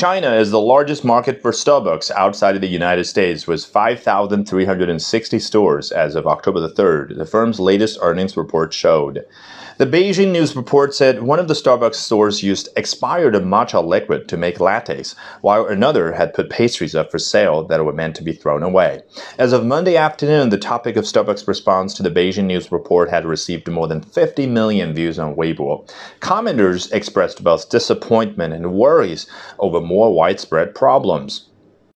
China is the largest market for Starbucks outside of the United States, with 5,360 stores as of October the 3rd, the firm's latest earnings report showed. The Beijing News report said one of the Starbucks stores used expired matcha liquid to make lattes, while another had put pastries up for sale that were meant to be thrown away. As of Monday afternoon, the topic of Starbucks' response to the Beijing News report had received more than 50 million views on Weibo. Commenters expressed both disappointment and worries over more widespread problems.